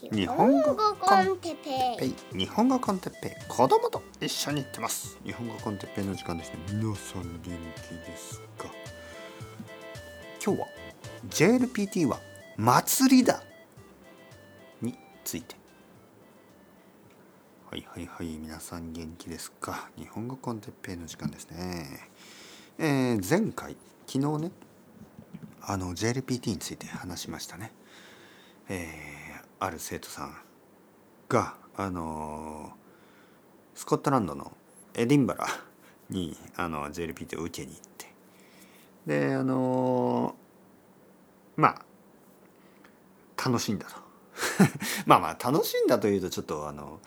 日本語コンテペイ。日本語コンテッペイ。子供と一緒に行ってます。日本語コンテッペイの時間ですね。皆さん元気ですか？今日は JLPT は祭りだ。について。はいはいはい。皆さん元気ですか？日本語コンテッペイの時間ですね。えー、前回昨日ねあの JLPT について話しましたね。えーある生徒さんがあのスコットランドのエディンバラにあの JLPT を受けに行ってであのまあ楽しんだと。まあまあ楽しんだというとちょっとあの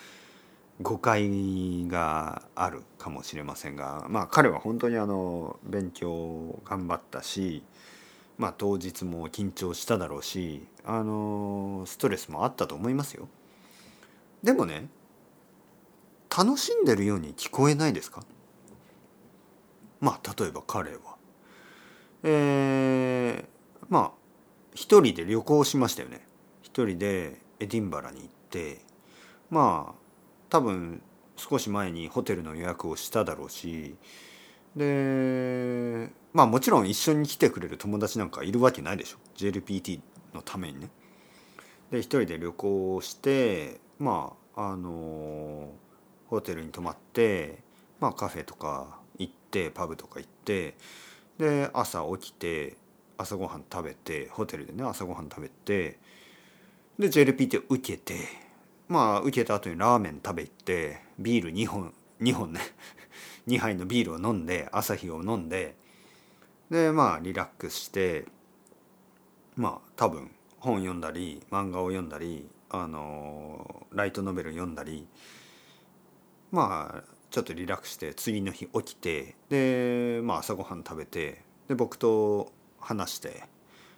誤解があるかもしれませんがまあ彼は本当にあの勉強頑張ったしまあ当日も緊張しただろうしあのストレスもあったと思いますよ。でもね楽しんでるように聞こえないですか？まあ例えば彼は。えー、まあ一人で旅行しましたよね。一人でエディンバラに行ってまあ多分少し前にホテルの予約をしただろうしでまあもちろん一緒に来てくれる友達なんかいるわけないでしょ JLPT のためにね。で一人で旅行してまああのホテルに泊まってまあカフェとか行ってパブとか行ってで朝起きて朝ごはん食べてホテルでね朝ごはん食べてで JLPT 受けてまあ受けた後にラーメン食べてビール2本2本ね 2杯のビールを飲んで朝日を飲んででまあリラックスしてまあ多分本読んだり漫画を読んだりあのライトノベル読んだりまあちょっとリラックスして次の日起きてで、まあ、朝ごはん食べてで僕と話して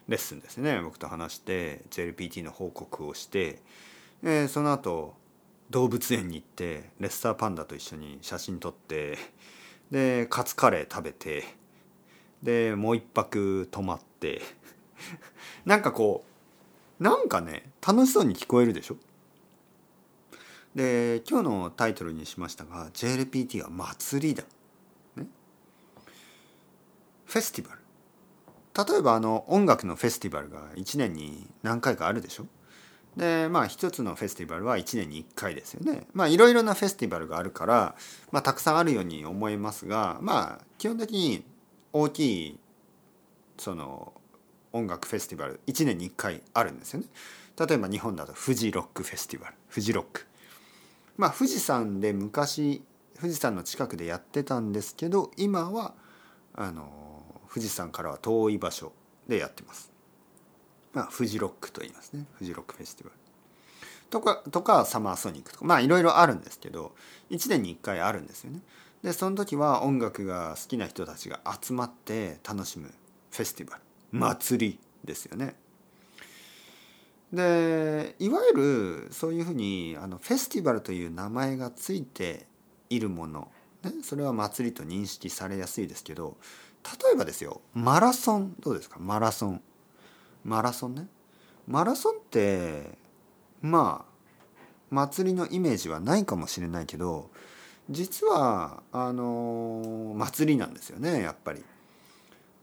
レッスンですね。僕と話して JLPT の報告をしてでその後動物園に行ってレッサーパンダと一緒に写真撮ってでカツカレー食べてでもう一泊泊まって。なんかこうなんかね楽しそうに聞こえるでしょ？で今日のタイトルにしましたが JLPT は祭りだ、ね、フェスティバル。例えばあの音楽のフェスティバルが1年に何回かあるでしょ？でまあ一つのフェスティバルは1年に1回ですよね。まあいろいろなフェスティバルがあるから、まあ、たくさんあるように思いますがまあ基本的に大きいその音楽フェスティバル1年に1回あるんですよね。例えば日本だと富士ロックフェスティバル富士ロック。まあ富士山で昔富士山の近くでやってたんですけど今はあの富士山からは遠い場所でやってます。まあ、フジロックと言いますね。フジロックフェスティバル。とかとかサマーソニックとか。まあいろいろあるんですけど1年に1回あるんですよね。でその時は音楽が好きな人たちが集まって楽しむフェスティバル祭りですよね。でいわゆるそういうふうにあのフェスティバルという名前がついているもの、ね、それは祭りと認識されやすいですけど例えばですよマラソンどうですか？マラソン。マラソンね。マラソンってまあ祭りのイメージはないかもしれないけど実はあの祭りなんですよねやっぱり。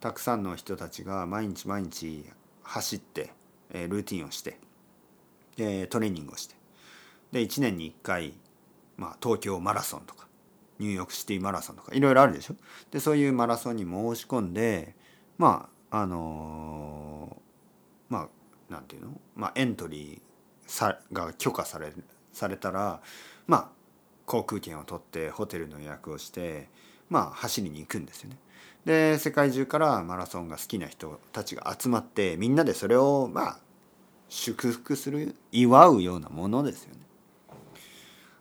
たくさんの人たちが毎日毎日走って、えルーティンをして、えトレーニングをして。で1年に1回、まあ、東京マラソンとかニューヨークシティマラソンとかいろいろあるでしょ？でそういうマラソンに申し込んでまああのまあなんていうの、まあ、エントリーさが許可されされたらまあ航空券を取ってホテルの予約をしてまあ走りに行くんですよね。で世界中からマラソンが好きな人たちが集まってみんなでそれをまあ祝福する祝うようなものですよね。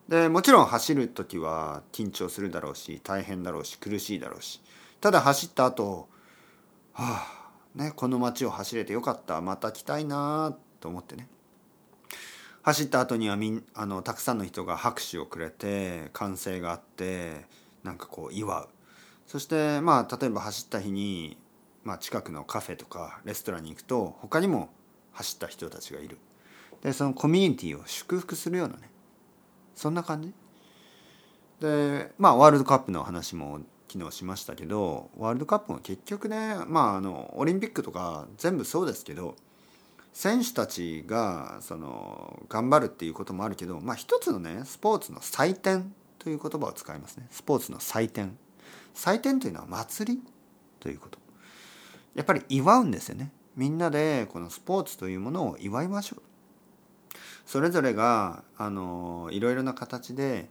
でもちろん走る時は緊張するだろうし大変だろうし苦しいだろうしただ走った後はあね、この街を走れてよかったまた来たいなと思ってね走った後にはみんあのたくさんの人が拍手をくれて歓声があってなんかこう祝う。そしてまあ例えば走った日に、まあ、近くのカフェとかレストランに行くと他にも走った人たちがいる。でそのコミュニティを祝福するようなねそんな感じ。でまあワールドカップの話も昨日しましたけどワールドカップも結局ねまああのオリンピックとか全部そうですけど選手たちがその頑張るっていうこともあるけどまあ一つのねスポーツの祭典という言葉を使いますね。スポーツの祭典。祭典というのは祭りということ。やっぱり祝うんですよね。みんなでこのスポーツというものを祝いましょう。それぞれがあのいろいろな形で、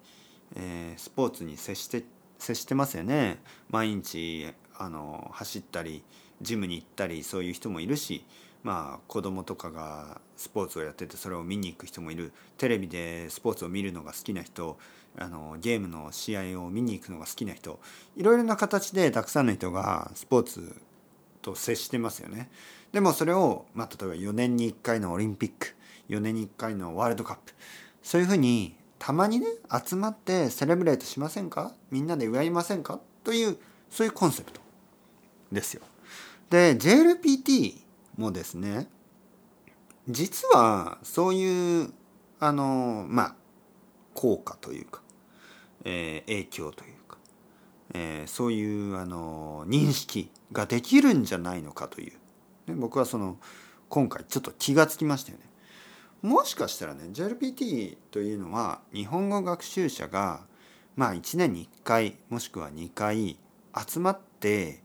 えー、スポーツに接して接してますよね。毎日あの走ったりジムに行ったりそういう人もいるしまあ子供とかがスポーツをやっててそれを見に行く人もいるテレビでスポーツを見るのが好きな人あのゲームの試合を見に行くのが好きな人いろいろな形でたくさんの人がスポーツと接してますよね。でもそれを、まあ、例えば4年に1回のオリンピック4年に1回のワールドカップそういうふうにたまにね集まってセレブレートしませんか？みんなで祝いませんか？というそういうコンセプトですよ。で JLPT もですね実はそういうあのまあ効果というか、えー、影響というか、えー、そういうあの認識ができるんじゃないのかという、ね、僕はその今回ちょっと気がつきましたよね。もしかしたらね JLPT というのは日本語学習者がまあ1年に1回もしくは2回集まって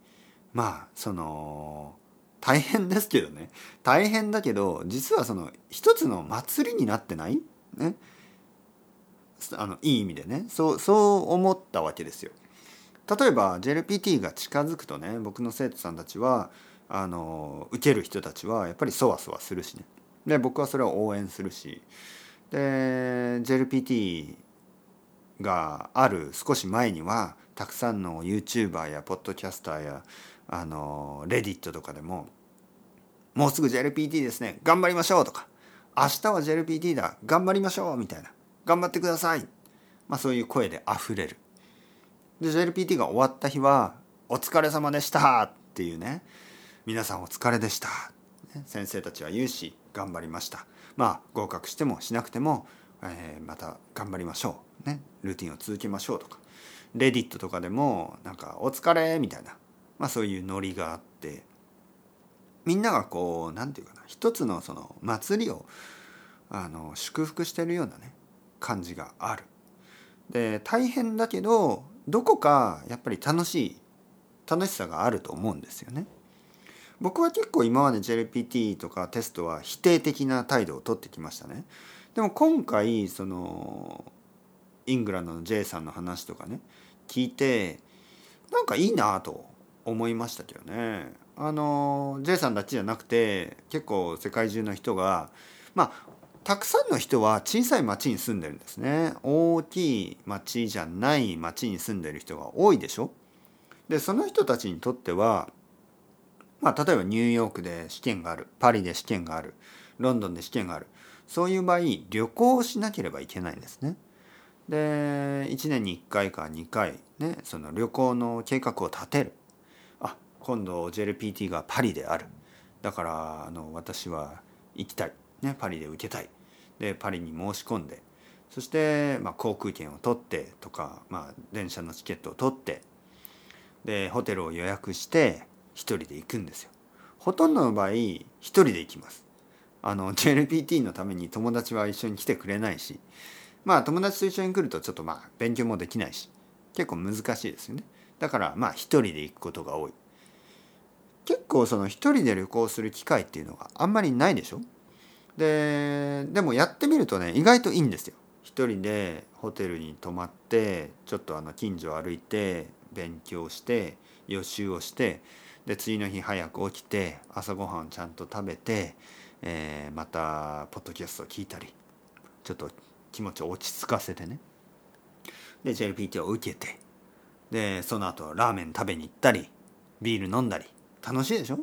まあその大変ですけどね。大変だけど実はその一つの祭りになってない？ね。あのいい意味でね。そうそう思ったわけですよ。例えば JLPT が近づくとね僕の生徒さんたちはあの受ける人たちはやっぱりそわそわするしね。で僕はそれを応援するし。で JLPT がある少し前にはたくさんの YouTuber やポッドキャスターやあのレディットとかでも「もうすぐ JLPT ですね頑張りましょう」とか「明日は JLPT だ頑張りましょう」みたいな「頑張ってください」まあ、そういう声であふれる。で JLPT が終わった日は「お疲れ様でした」っていうね「皆さんお疲れでした」先生たちは言うし頑張りました。まあ合格してもしなくても、えー、また頑張りましょう。ねルーティンを続けましょうとかレディットとかでもなんか「お疲れ」みたいな、まあ、そういうノリがあってみんながこう何て言うかな一つのその祭りをあの祝福してるようなね感じがある。で大変だけどどこかやっぱり楽しい楽しさがあると思うんですよね。僕は結構今まで JLPT とかテストは否定的な態度をとってきましたね。でも今回そのイングランドの J さんの話とかね聞いてなんかいいなと思いましたけどね。あの J さんだけじゃなくて結構世界中の人がまあたくさんの人は小さい町に住んでるんですね。大きい町じゃない町に住んでる人が多いでしょ。でその人たちにとってはまあ、例えばニューヨークで試験があるパリで試験があるロンドンで試験があるそういう場合旅行をしなければいけないんですね。で1年に1回か2回ねその旅行の計画を立てる今度 JLPT がパリであるだからあの私は行きたい、ね、パリで受けたいでパリに申し込んでそして、まあ、航空券を取ってとか、まあ、電車のチケットを取ってでホテルを予約して一人で行くんですよ。ほとんどの場合一人で行きます。あの JLPT のために友達は一緒に来てくれないしまあ友達と一緒に来るとちょっとまあ勉強もできないし結構難しいですよね。だからまあ一人で行くことが多い。結構その一人で旅行する機会っていうのがあんまりないでしょ？ででもやってみるとね意外といいんですよ。一人でホテルに泊まってちょっとあの近所を歩いて勉強して予習をしてで次の日早く起きて朝ごはんちゃんと食べて、えー、またポッドキャストを聞いたりちょっと気持ちを落ち着かせてねで JLPT を受けてでその後ラーメン食べに行ったりビール飲んだり楽しいでしょ？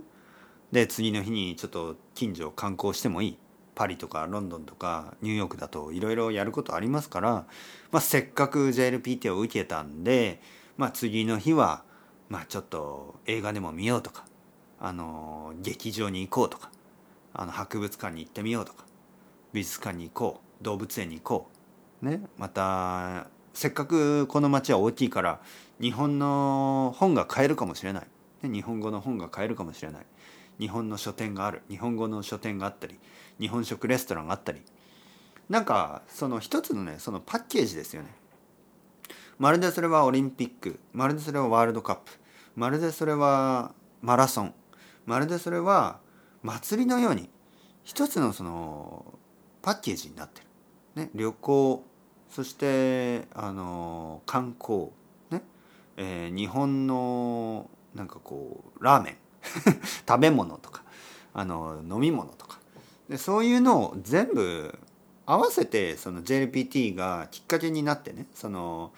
で次の日にちょっと近所を観光してもいい。パリとかロンドンとかニューヨークだといろいろやることありますから、まあ、せっかく JLPT を受けたんで、まあ、次の日はまあちょっと映画でも見ようとかあの劇場に行こうとかあの博物館に行ってみようとか美術館に行こう動物園に行こう、ね、またせっかくこの町は大きいから日本の本が買えるかもしれない、ね、日本語の本が買えるかもしれない。日本の書店がある。日本語の書店があったり日本食レストランがあったり。なんかその一つのねそのパッケージですよね。まるでそれはオリンピック。まるでそれはワールドカップ。まるでそれはマラソン。まるでそれは祭りのように一つのそのパッケージになってる、ね、旅行。そしてあの観光。ね、えー、日本のなんかこうラーメン 食べ物とかあの飲み物とかでそういうのを全部合わせてその JLPT がきっかけになってねその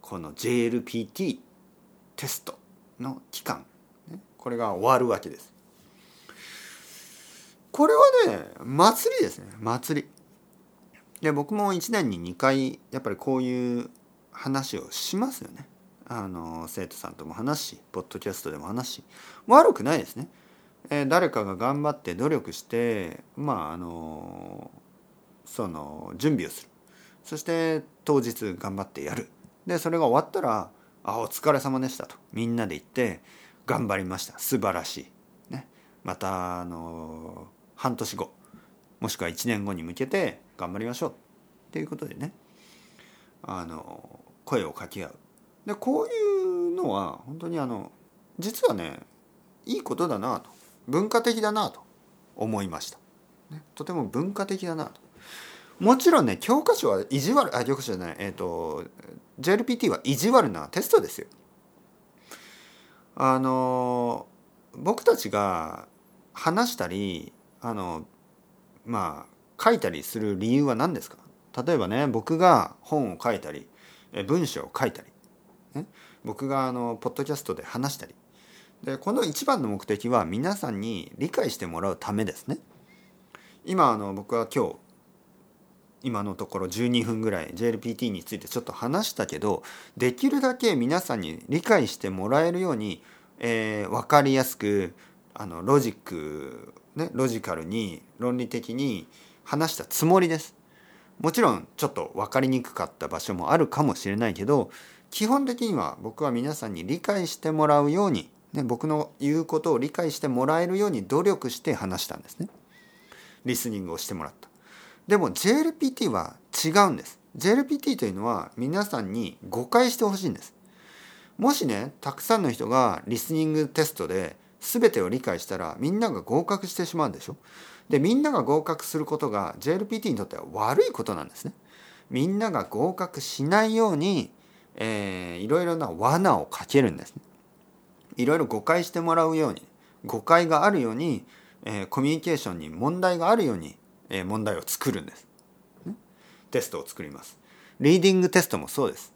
この JLPT テストの期間、ね、これが終わるわけです。これはね祭りですね祭り。で僕も1年に2回やっぱりこういう話をしますよね。あの生徒さんとも話しポッドキャストでも話し悪くないですね。えー、誰かが頑張って努力してまああのその準備をする。そして当日頑張ってやる。でそれが終わったら「あお疲れ様でした」と。みんなで言って「頑張りました。素晴らしい」ね、またあの半年後もしくは1年後に向けて頑張りましょう。っていうことでね。あの声を掛け合う。でこういうのは本当にあの実はねいいことだなと。文化的だなと思いました、ね、とても文化的だなと。もちろんね教科書は意地悪あ教科書じゃないえっ、ー、と JLPT は意地悪なテストですよ。あの僕たちが話したりあのまあ書いたりする理由は何ですか？例えばね僕が本を書いたり文章を書いたり。ね、僕があのポッドキャストで話したりでこの一番の目的は皆さんに理解してもらうためですね。今あの僕は今日今のところ12分ぐらい JLPT についてちょっと話したけどできるだけ皆さんに理解してもらえるように、えー、分かりやすくあのロジック、ね、ロジカルに論理的に話したつもりです。もちろんちょっと分かりにくかった場所もあるかもしれないけど基本的には僕は皆さんに理解してもらうように、ね、僕の言うことを理解してもらえるように努力して話したんですね。リスニングをしてもらった。でも JLPT は違うんです。JLPT というのは皆さんに誤解してほしいんです。もしねたくさんの人がリスニングテストで全てを理解したらみんなが合格してしまうんでしょでみんなが合格することが JLPT にとっては悪いことなんですね。みんなが合格しないようにえー、いろいろな罠をかけるんですね。いろいろ誤解してもらうように誤解があるように、えー、コミュニケーションに問題があるように、えー、問題を作るんです、ね。テストを作ります。リーディングテストもそうです。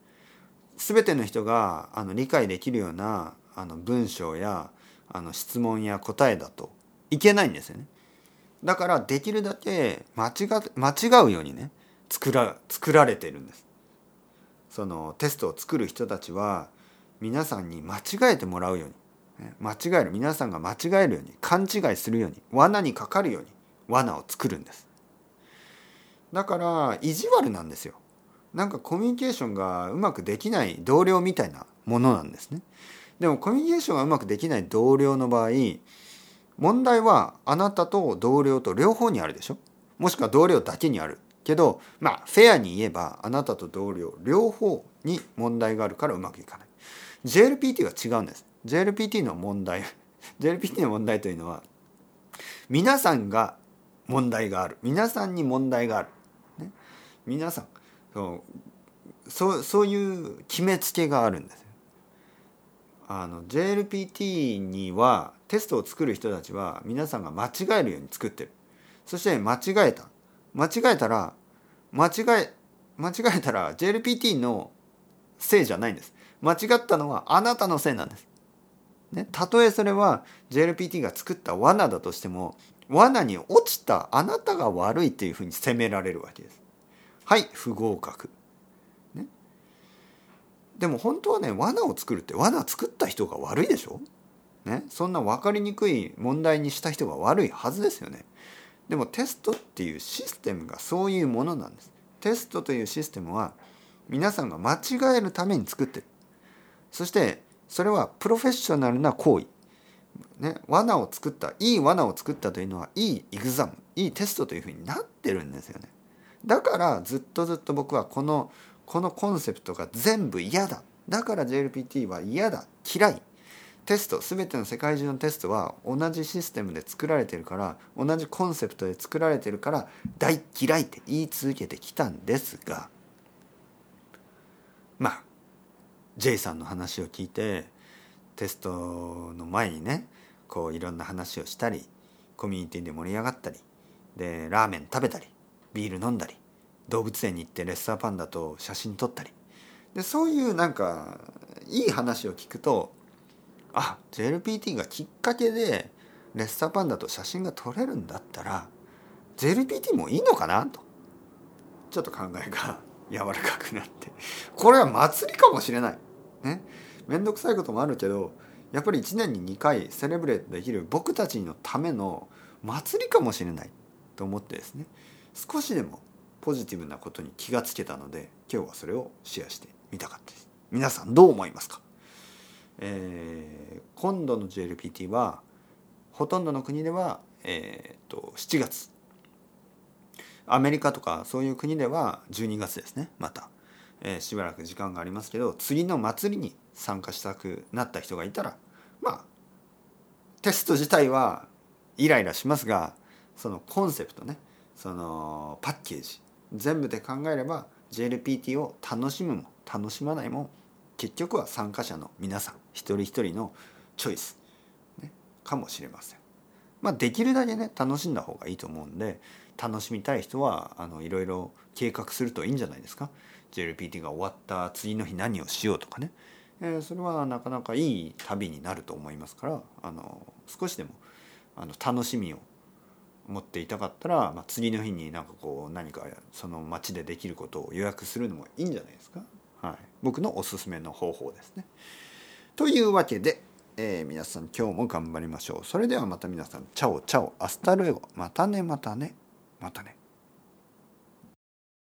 すべての人があの理解できるようなあの文章やあの質問や答えだといけないんですよね。だからできるだけ間違間違うようにね作ら作られてるんです。そのテストを作る人たちは皆さんに間違えてもらうように間違える皆さんが間違えるように勘違いするように罠にかかるように罠を作るんです。だから意地悪なんですよ。なんかコミュニケーションがうまくできない同僚みたいなものなんですね。でもコミュニケーションがうまくできない同僚の場合問題はあなたと同僚と両方にあるでしょ。もしくは同僚だけにある。けどまあフェアに言えばあなたと同僚両方に問題があるからうまくいかない。JLPT は違うんです。JLPT の問題 JLPT の問題というのは皆さんが問題がある。皆さんに問題がある、ね、皆さんそうそういう決めつけがあるんですあの JLPT にはテストを作る人たちは皆さんが間違えるように作ってる。そして間違えた。間違えたら間違え間違えたら JLPT のせいじゃないんです。間違ったのはあなたのせいなんです、ね、たとえそれは JLPT が作った罠だとしても罠に落ちたあなたが悪いっていうふうに責められるわけです。はい不合格。ね。でも本当はね罠を作るって罠作った人が悪いでしょ。ね、そんな分かりにくい問題にした人が悪いはずですよね。でもテストっていうシステムがそういうものなんです。テストというシステムは皆さんが間違えるために作ってる。そしてそれはプロフェッショナルな行為。ね、罠を作ったいい罠を作ったというのはいいエグザムいいテストというふうになってるんですよね。だからずっとずっと僕はこのこのコンセプトが全部嫌だ。だから JLPT は嫌だ。嫌い。テスト全ての世界中のテストは同じシステムで作られてるから同じコンセプトで作られてるから大嫌いって言い続けてきたんですが。まあ J さんの話を聞いてテストの前にねこういろんな話をしたりコミュニティで盛り上がったりでラーメン食べたりビール飲んだり動物園に行ってレッサーパンダと写真撮ったり。でそういうなんかいい話を聞くとあ JLPT がきっかけでレッサーパンダと写真が撮れるんだったら JLPT もいいのかな？と。ちょっと考えが 柔らかくなって。これは祭りかもしれない。ね。面倒くさいこともあるけどやっぱり1年に2回セレブレートできる僕たちのための祭りかもしれないと思ってですね。少しでもポジティブなことに気がつけたので今日はそれをシェアしてみたかったです。皆さんどう思いますか、えー、今度の JLPT はほとんどの国では、えーと、と7月。アメリカとかそういう国では12月ですねまた、えー、しばらく時間がありますけど次の祭りに参加したくなった人がいたらまあテスト自体はイライラしますがそのコンセプトねそのパッケージ全部で考えれば JLPT を楽しむも楽しまないも結局は参加者の皆さん一人一人のチョイス、ね、かもしれません。まあ、できるだけね楽しんだ方がいいと思うんで楽しみたい人はあのいろいろ計画するといいんじゃないですか。JLPT が終わった次の日何をしようとかね。えー、それはなかなかいい旅になると思いますからあの少しでもあの楽しみを持っていたかったら、まあ、次の日になんかこう何かその街でできることを予約するのもいいんじゃないですか、はい、僕のおすすめの方法ですね。というわけで、えー、皆さん今日も頑張りましょう。それではまた皆さん ciao ciao hasta luego またねまたねまたね。